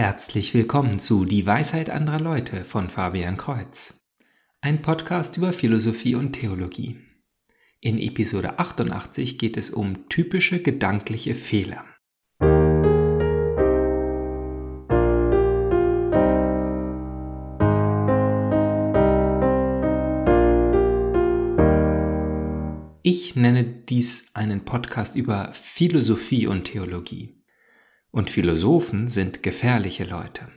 Herzlich willkommen zu Die Weisheit anderer Leute von Fabian Kreuz. Ein Podcast über Philosophie und Theologie. In Episode 88 geht es um typische gedankliche Fehler. Ich nenne dies einen Podcast über Philosophie und Theologie. Und Philosophen sind gefährliche Leute.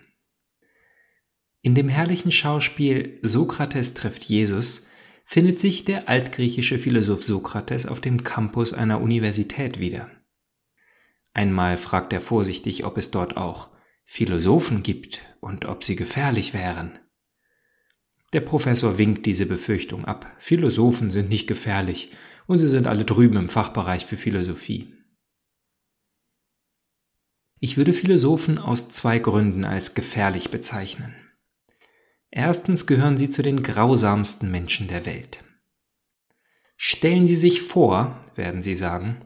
In dem herrlichen Schauspiel Sokrates trifft Jesus findet sich der altgriechische Philosoph Sokrates auf dem Campus einer Universität wieder. Einmal fragt er vorsichtig, ob es dort auch Philosophen gibt und ob sie gefährlich wären. Der Professor winkt diese Befürchtung ab. Philosophen sind nicht gefährlich und sie sind alle drüben im Fachbereich für Philosophie. Ich würde Philosophen aus zwei Gründen als gefährlich bezeichnen. Erstens gehören sie zu den grausamsten Menschen der Welt. Stellen Sie sich vor, werden Sie sagen,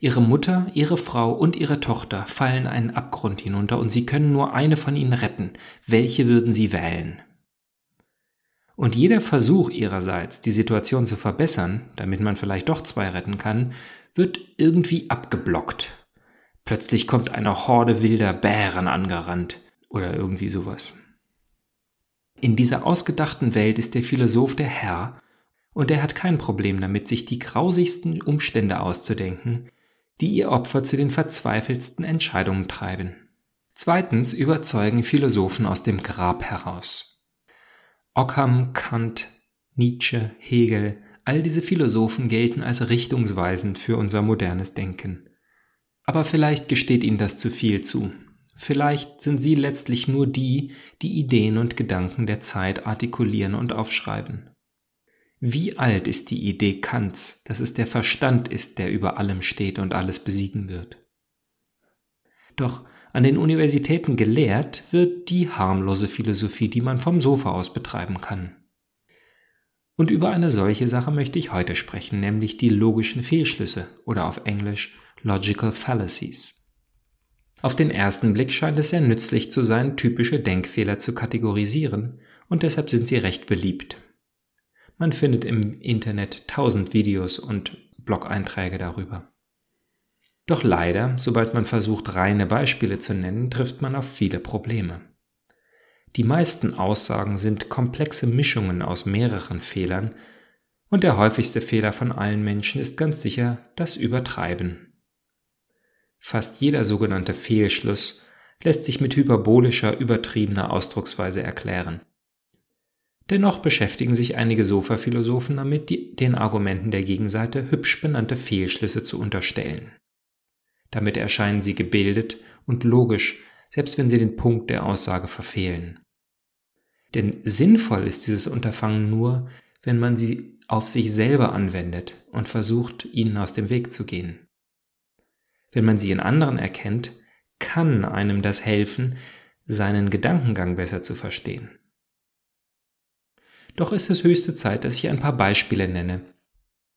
Ihre Mutter, Ihre Frau und Ihre Tochter fallen einen Abgrund hinunter und Sie können nur eine von ihnen retten. Welche würden Sie wählen? Und jeder Versuch Ihrerseits, die Situation zu verbessern, damit man vielleicht doch zwei retten kann, wird irgendwie abgeblockt Plötzlich kommt eine Horde wilder Bären angerannt oder irgendwie sowas. In dieser ausgedachten Welt ist der Philosoph der Herr und er hat kein Problem damit, sich die grausigsten Umstände auszudenken, die ihr Opfer zu den verzweifeltsten Entscheidungen treiben. Zweitens überzeugen Philosophen aus dem Grab heraus. Ockham, Kant, Nietzsche, Hegel, all diese Philosophen gelten als richtungsweisend für unser modernes Denken. Aber vielleicht gesteht ihnen das zu viel zu. Vielleicht sind sie letztlich nur die, die Ideen und Gedanken der Zeit artikulieren und aufschreiben. Wie alt ist die Idee Kants, dass es der Verstand ist, der über allem steht und alles besiegen wird? Doch an den Universitäten gelehrt wird die harmlose Philosophie, die man vom Sofa aus betreiben kann. Und über eine solche Sache möchte ich heute sprechen, nämlich die logischen Fehlschlüsse oder auf Englisch Logical Fallacies. Auf den ersten Blick scheint es sehr nützlich zu sein, typische Denkfehler zu kategorisieren, und deshalb sind sie recht beliebt. Man findet im Internet tausend Videos und Blog-Einträge darüber. Doch leider, sobald man versucht, reine Beispiele zu nennen, trifft man auf viele Probleme. Die meisten Aussagen sind komplexe Mischungen aus mehreren Fehlern, und der häufigste Fehler von allen Menschen ist ganz sicher das Übertreiben. Fast jeder sogenannte Fehlschluss lässt sich mit hyperbolischer, übertriebener Ausdrucksweise erklären. Dennoch beschäftigen sich einige Sofa-Philosophen damit, die, den Argumenten der Gegenseite hübsch benannte Fehlschlüsse zu unterstellen. Damit erscheinen sie gebildet und logisch, selbst wenn sie den Punkt der Aussage verfehlen. Denn sinnvoll ist dieses Unterfangen nur, wenn man sie auf sich selber anwendet und versucht, ihnen aus dem Weg zu gehen. Wenn man sie in anderen erkennt, kann einem das helfen, seinen Gedankengang besser zu verstehen. Doch ist es höchste Zeit, dass ich ein paar Beispiele nenne,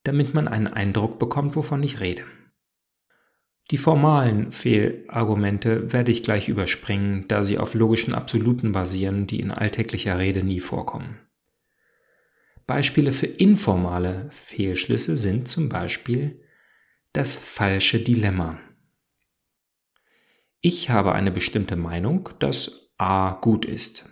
damit man einen Eindruck bekommt, wovon ich rede. Die formalen Fehlargumente werde ich gleich überspringen, da sie auf logischen Absoluten basieren, die in alltäglicher Rede nie vorkommen. Beispiele für informale Fehlschlüsse sind zum Beispiel das falsche Dilemma. Ich habe eine bestimmte Meinung, dass A gut ist.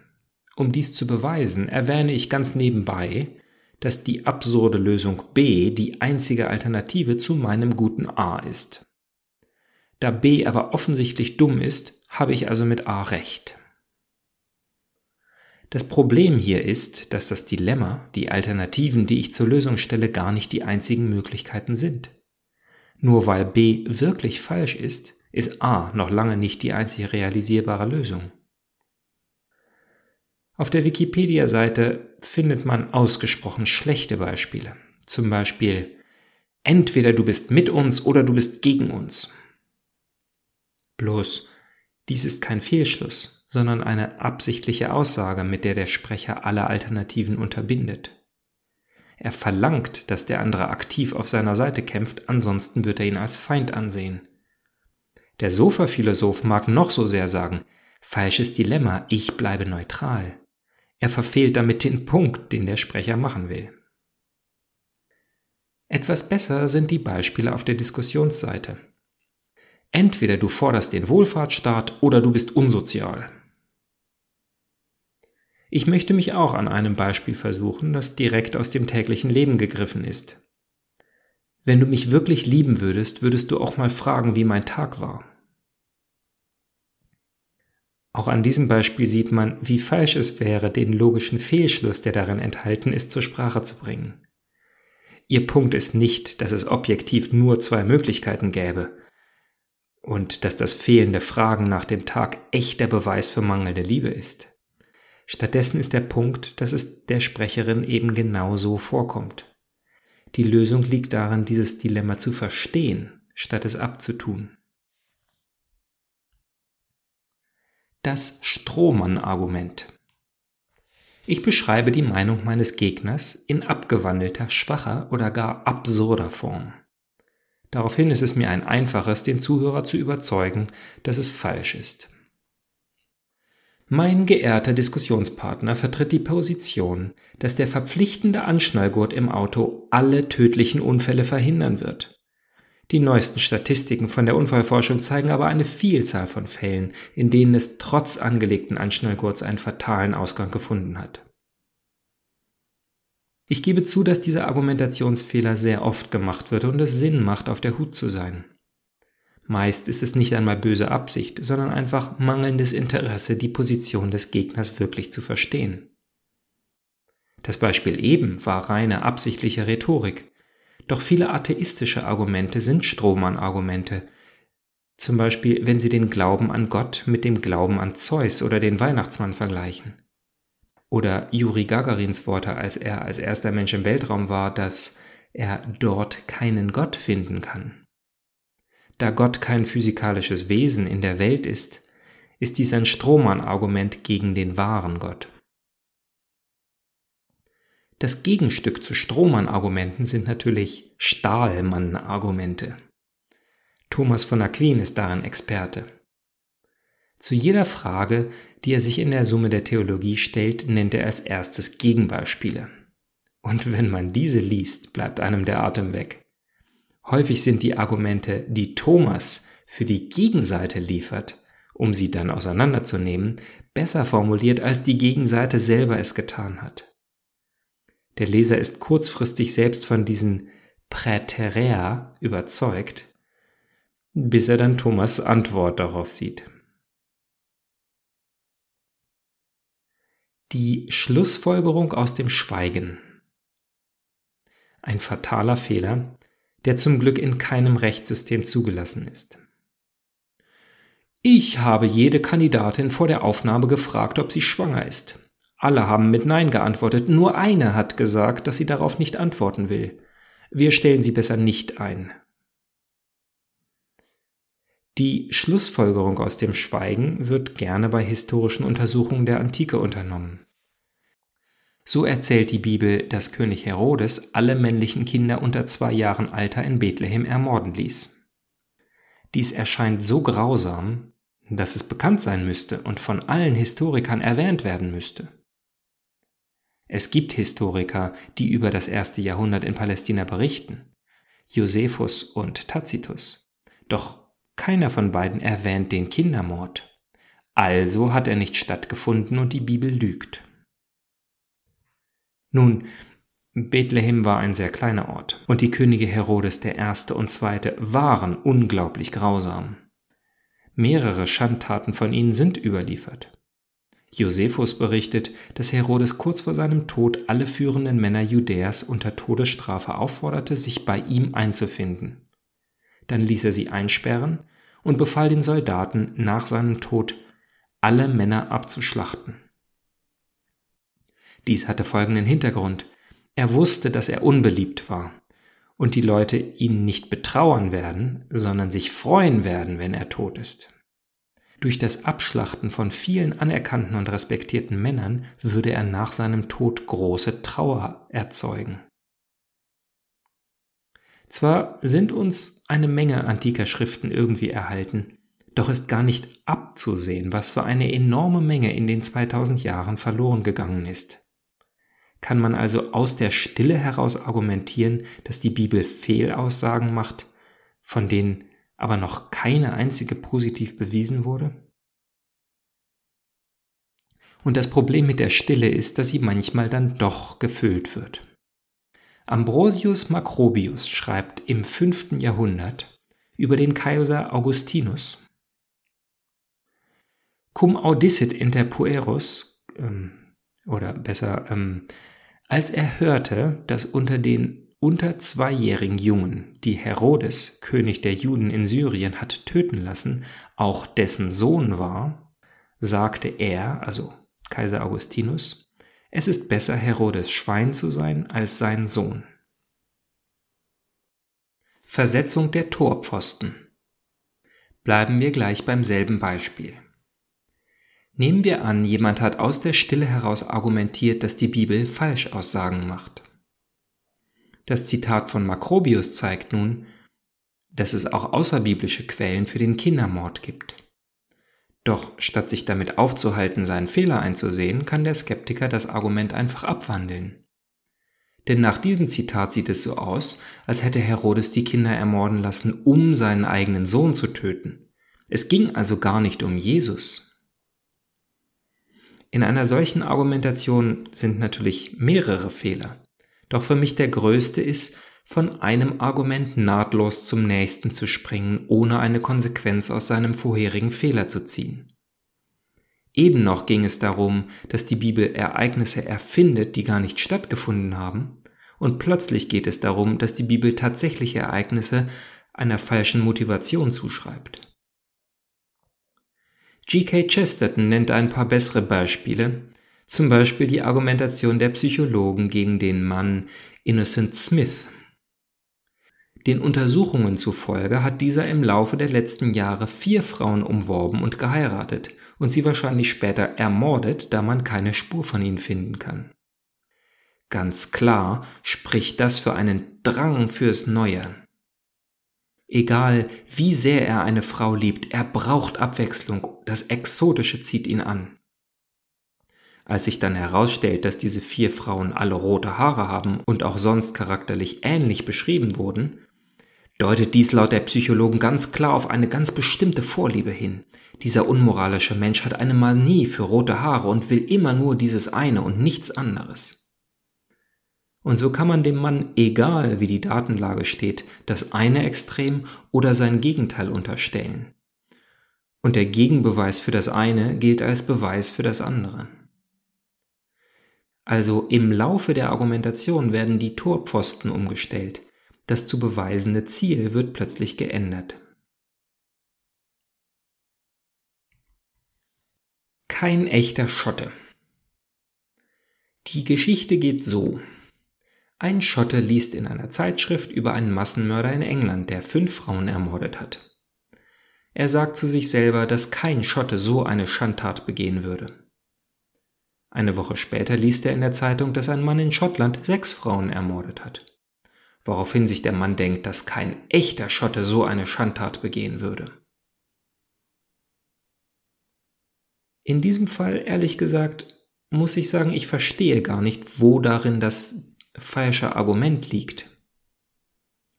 Um dies zu beweisen, erwähne ich ganz nebenbei, dass die absurde Lösung B die einzige Alternative zu meinem guten A ist. Da B aber offensichtlich dumm ist, habe ich also mit A recht. Das Problem hier ist, dass das Dilemma, die Alternativen, die ich zur Lösung stelle, gar nicht die einzigen Möglichkeiten sind. Nur weil B wirklich falsch ist, ist A noch lange nicht die einzig realisierbare Lösung. Auf der Wikipedia-Seite findet man ausgesprochen schlechte Beispiele. Zum Beispiel, entweder du bist mit uns oder du bist gegen uns. Bloß, dies ist kein Fehlschluss, sondern eine absichtliche Aussage, mit der der Sprecher alle Alternativen unterbindet. Er verlangt, dass der andere aktiv auf seiner Seite kämpft, ansonsten wird er ihn als Feind ansehen. Der Sofa-Philosoph mag noch so sehr sagen, Falsches Dilemma, ich bleibe neutral. Er verfehlt damit den Punkt, den der Sprecher machen will. Etwas besser sind die Beispiele auf der Diskussionsseite. Entweder du forderst den Wohlfahrtsstaat oder du bist unsozial. Ich möchte mich auch an einem Beispiel versuchen, das direkt aus dem täglichen Leben gegriffen ist. Wenn du mich wirklich lieben würdest, würdest du auch mal fragen, wie mein Tag war. Auch an diesem Beispiel sieht man, wie falsch es wäre, den logischen Fehlschluss, der darin enthalten ist, zur Sprache zu bringen. Ihr Punkt ist nicht, dass es objektiv nur zwei Möglichkeiten gäbe und dass das fehlende Fragen nach dem Tag echter Beweis für mangelnde Liebe ist. Stattdessen ist der Punkt, dass es der Sprecherin eben genau so vorkommt. Die Lösung liegt darin, dieses Dilemma zu verstehen, statt es abzutun. Das Strohmann-Argument. Ich beschreibe die Meinung meines Gegners in abgewandelter, schwacher oder gar absurder Form. Daraufhin ist es mir ein einfaches, den Zuhörer zu überzeugen, dass es falsch ist. Mein geehrter Diskussionspartner vertritt die Position, dass der verpflichtende Anschnallgurt im Auto alle tödlichen Unfälle verhindern wird. Die neuesten Statistiken von der Unfallforschung zeigen aber eine Vielzahl von Fällen, in denen es trotz angelegten Anschnallgurts einen fatalen Ausgang gefunden hat. Ich gebe zu, dass dieser Argumentationsfehler sehr oft gemacht wird und es Sinn macht, auf der Hut zu sein. Meist ist es nicht einmal böse Absicht, sondern einfach mangelndes Interesse, die Position des Gegners wirklich zu verstehen. Das Beispiel eben war reine absichtliche Rhetorik, doch viele atheistische Argumente sind Strohmann-Argumente, zum Beispiel wenn sie den Glauben an Gott mit dem Glauben an Zeus oder den Weihnachtsmann vergleichen. Oder Juri Gagarins Worte, als er als erster Mensch im Weltraum war, dass er dort keinen Gott finden kann. Da Gott kein physikalisches Wesen in der Welt ist, ist dies ein Strohmann-Argument gegen den wahren Gott. Das Gegenstück zu Strohmann-Argumenten sind natürlich Stahlmann-Argumente. Thomas von Aquin ist darin Experte. Zu jeder Frage, die er sich in der Summe der Theologie stellt, nennt er als erstes Gegenbeispiele. Und wenn man diese liest, bleibt einem der Atem weg. Häufig sind die Argumente, die Thomas für die Gegenseite liefert, um sie dann auseinanderzunehmen, besser formuliert, als die Gegenseite selber es getan hat. Der Leser ist kurzfristig selbst von diesen Präterea überzeugt, bis er dann Thomas Antwort darauf sieht. Die Schlussfolgerung aus dem Schweigen. Ein fataler Fehler, der zum Glück in keinem Rechtssystem zugelassen ist. Ich habe jede Kandidatin vor der Aufnahme gefragt, ob sie schwanger ist. Alle haben mit Nein geantwortet, nur eine hat gesagt, dass sie darauf nicht antworten will. Wir stellen sie besser nicht ein. Die Schlussfolgerung aus dem Schweigen wird gerne bei historischen Untersuchungen der Antike unternommen. So erzählt die Bibel, dass König Herodes alle männlichen Kinder unter zwei Jahren Alter in Bethlehem ermorden ließ. Dies erscheint so grausam, dass es bekannt sein müsste und von allen Historikern erwähnt werden müsste. Es gibt Historiker, die über das erste Jahrhundert in Palästina berichten, Josephus und Tacitus. Doch keiner von beiden erwähnt den Kindermord. Also hat er nicht stattgefunden und die Bibel lügt. Nun, Bethlehem war ein sehr kleiner Ort, und die Könige Herodes I. und II. waren unglaublich grausam. Mehrere Schandtaten von ihnen sind überliefert. Josephus berichtet, dass Herodes kurz vor seinem Tod alle führenden Männer Judäas unter Todesstrafe aufforderte, sich bei ihm einzufinden. Dann ließ er sie einsperren und befahl den Soldaten nach seinem Tod, alle Männer abzuschlachten. Dies hatte folgenden Hintergrund. Er wusste, dass er unbeliebt war und die Leute ihn nicht betrauern werden, sondern sich freuen werden, wenn er tot ist. Durch das Abschlachten von vielen anerkannten und respektierten Männern würde er nach seinem Tod große Trauer erzeugen. Zwar sind uns eine Menge antiker Schriften irgendwie erhalten, Doch ist gar nicht abzusehen, was für eine enorme Menge in den 2000 Jahren verloren gegangen ist. Kann man also aus der Stille heraus argumentieren, dass die Bibel Fehlaussagen macht, von denen aber noch keine einzige positiv bewiesen wurde? Und das Problem mit der Stille ist, dass sie manchmal dann doch gefüllt wird. Ambrosius Macrobius schreibt im 5. Jahrhundert über den Kaiser Augustinus. Cum audissit inter pueros, ähm, oder besser, ähm, als er hörte, dass unter den unter zweijährigen Jungen, die Herodes, König der Juden in Syrien, hat töten lassen, auch dessen Sohn war, sagte er, also Kaiser Augustinus, es ist besser, Herodes Schwein zu sein als sein Sohn. Versetzung der Torpfosten. Bleiben wir gleich beim selben Beispiel. Nehmen wir an, jemand hat aus der Stille heraus argumentiert, dass die Bibel Falschaussagen macht. Das Zitat von Makrobius zeigt nun, dass es auch außerbiblische Quellen für den Kindermord gibt. Doch statt sich damit aufzuhalten, seinen Fehler einzusehen, kann der Skeptiker das Argument einfach abwandeln. Denn nach diesem Zitat sieht es so aus, als hätte Herodes die Kinder ermorden lassen, um seinen eigenen Sohn zu töten. Es ging also gar nicht um Jesus. In einer solchen Argumentation sind natürlich mehrere Fehler. Doch für mich der größte ist, von einem Argument nahtlos zum nächsten zu springen, ohne eine Konsequenz aus seinem vorherigen Fehler zu ziehen. Eben noch ging es darum, dass die Bibel Ereignisse erfindet, die gar nicht stattgefunden haben, und plötzlich geht es darum, dass die Bibel tatsächliche Ereignisse einer falschen Motivation zuschreibt. G.K. Chesterton nennt ein paar bessere Beispiele, zum Beispiel die Argumentation der Psychologen gegen den Mann Innocent Smith. Den Untersuchungen zufolge hat dieser im Laufe der letzten Jahre vier Frauen umworben und geheiratet und sie wahrscheinlich später ermordet, da man keine Spur von ihnen finden kann. Ganz klar spricht das für einen Drang fürs Neue, Egal wie sehr er eine Frau liebt, er braucht Abwechslung, das Exotische zieht ihn an. Als sich dann herausstellt, dass diese vier Frauen alle rote Haare haben und auch sonst charakterlich ähnlich beschrieben wurden, deutet dies laut der Psychologen ganz klar auf eine ganz bestimmte Vorliebe hin. Dieser unmoralische Mensch hat eine Manie für rote Haare und will immer nur dieses eine und nichts anderes. Und so kann man dem Mann, egal wie die Datenlage steht, das eine Extrem oder sein Gegenteil unterstellen. Und der Gegenbeweis für das eine gilt als Beweis für das andere. Also im Laufe der Argumentation werden die Torpfosten umgestellt. Das zu beweisende Ziel wird plötzlich geändert. Kein echter Schotte. Die Geschichte geht so. Ein Schotte liest in einer Zeitschrift über einen Massenmörder in England, der fünf Frauen ermordet hat. Er sagt zu sich selber, dass kein Schotte so eine Schandtat begehen würde. Eine Woche später liest er in der Zeitung, dass ein Mann in Schottland sechs Frauen ermordet hat. Woraufhin sich der Mann denkt, dass kein echter Schotte so eine Schandtat begehen würde. In diesem Fall, ehrlich gesagt, muss ich sagen, ich verstehe gar nicht, wo darin das falsche Argument liegt.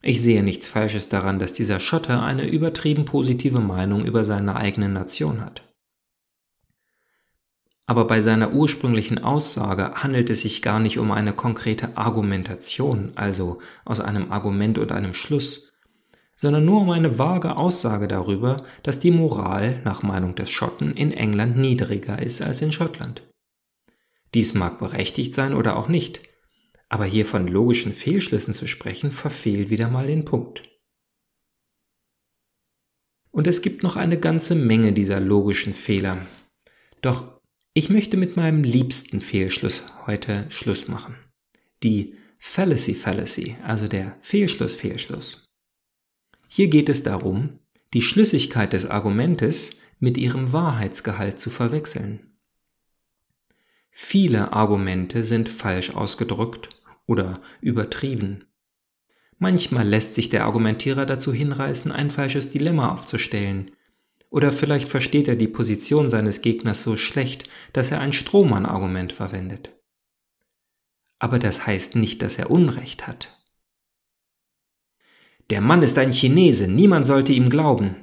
Ich sehe nichts Falsches daran, dass dieser Schotter eine übertrieben positive Meinung über seine eigene Nation hat. Aber bei seiner ursprünglichen Aussage handelt es sich gar nicht um eine konkrete Argumentation, also aus einem Argument und einem Schluss, sondern nur um eine vage Aussage darüber, dass die Moral nach Meinung des Schotten in England niedriger ist als in Schottland. Dies mag berechtigt sein oder auch nicht, aber hier von logischen Fehlschlüssen zu sprechen, verfehlt wieder mal den Punkt. Und es gibt noch eine ganze Menge dieser logischen Fehler. Doch ich möchte mit meinem liebsten Fehlschluss heute Schluss machen. Die Fallacy Fallacy, also der Fehlschluss Fehlschluss. Hier geht es darum, die Schlüssigkeit des Argumentes mit ihrem Wahrheitsgehalt zu verwechseln. Viele Argumente sind falsch ausgedrückt oder übertrieben. Manchmal lässt sich der Argumentierer dazu hinreißen, ein falsches Dilemma aufzustellen Oder vielleicht versteht er die Position seines Gegners so schlecht, dass er ein Strohmann-Argument verwendet. Aber das heißt nicht, dass er Unrecht hat. Der Mann ist ein Chinese, niemand sollte ihm glauben.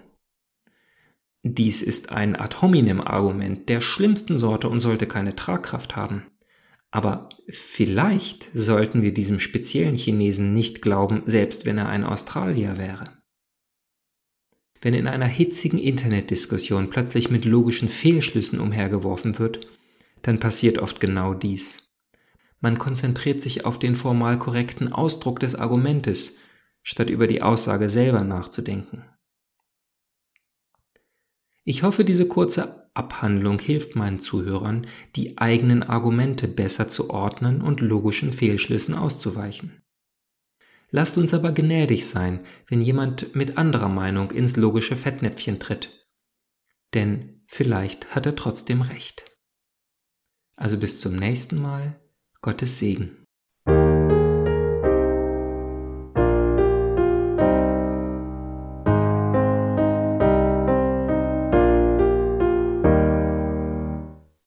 Dies ist ein ad hominem Argument der schlimmsten Sorte und sollte keine Tragkraft haben. Aber vielleicht sollten wir diesem speziellen Chinesen nicht glauben, selbst wenn er ein Australier wäre. Wenn in einer hitzigen Internetdiskussion plötzlich mit logischen Fehlschlüssen umhergeworfen wird, dann passiert oft genau dies. Man konzentriert sich auf den formal korrekten Ausdruck des Argumentes, statt über die Aussage selber nachzudenken. Ich hoffe, diese kurze Abhandlung hilft meinen Zuhörern, die eigenen Argumente besser zu ordnen und logischen Fehlschlüssen auszuweichen. Lasst uns aber gnädig sein, wenn jemand mit anderer Meinung ins logische Fettnäpfchen tritt. Denn vielleicht hat er trotzdem recht. Also bis zum nächsten Mal, Gottes Segen.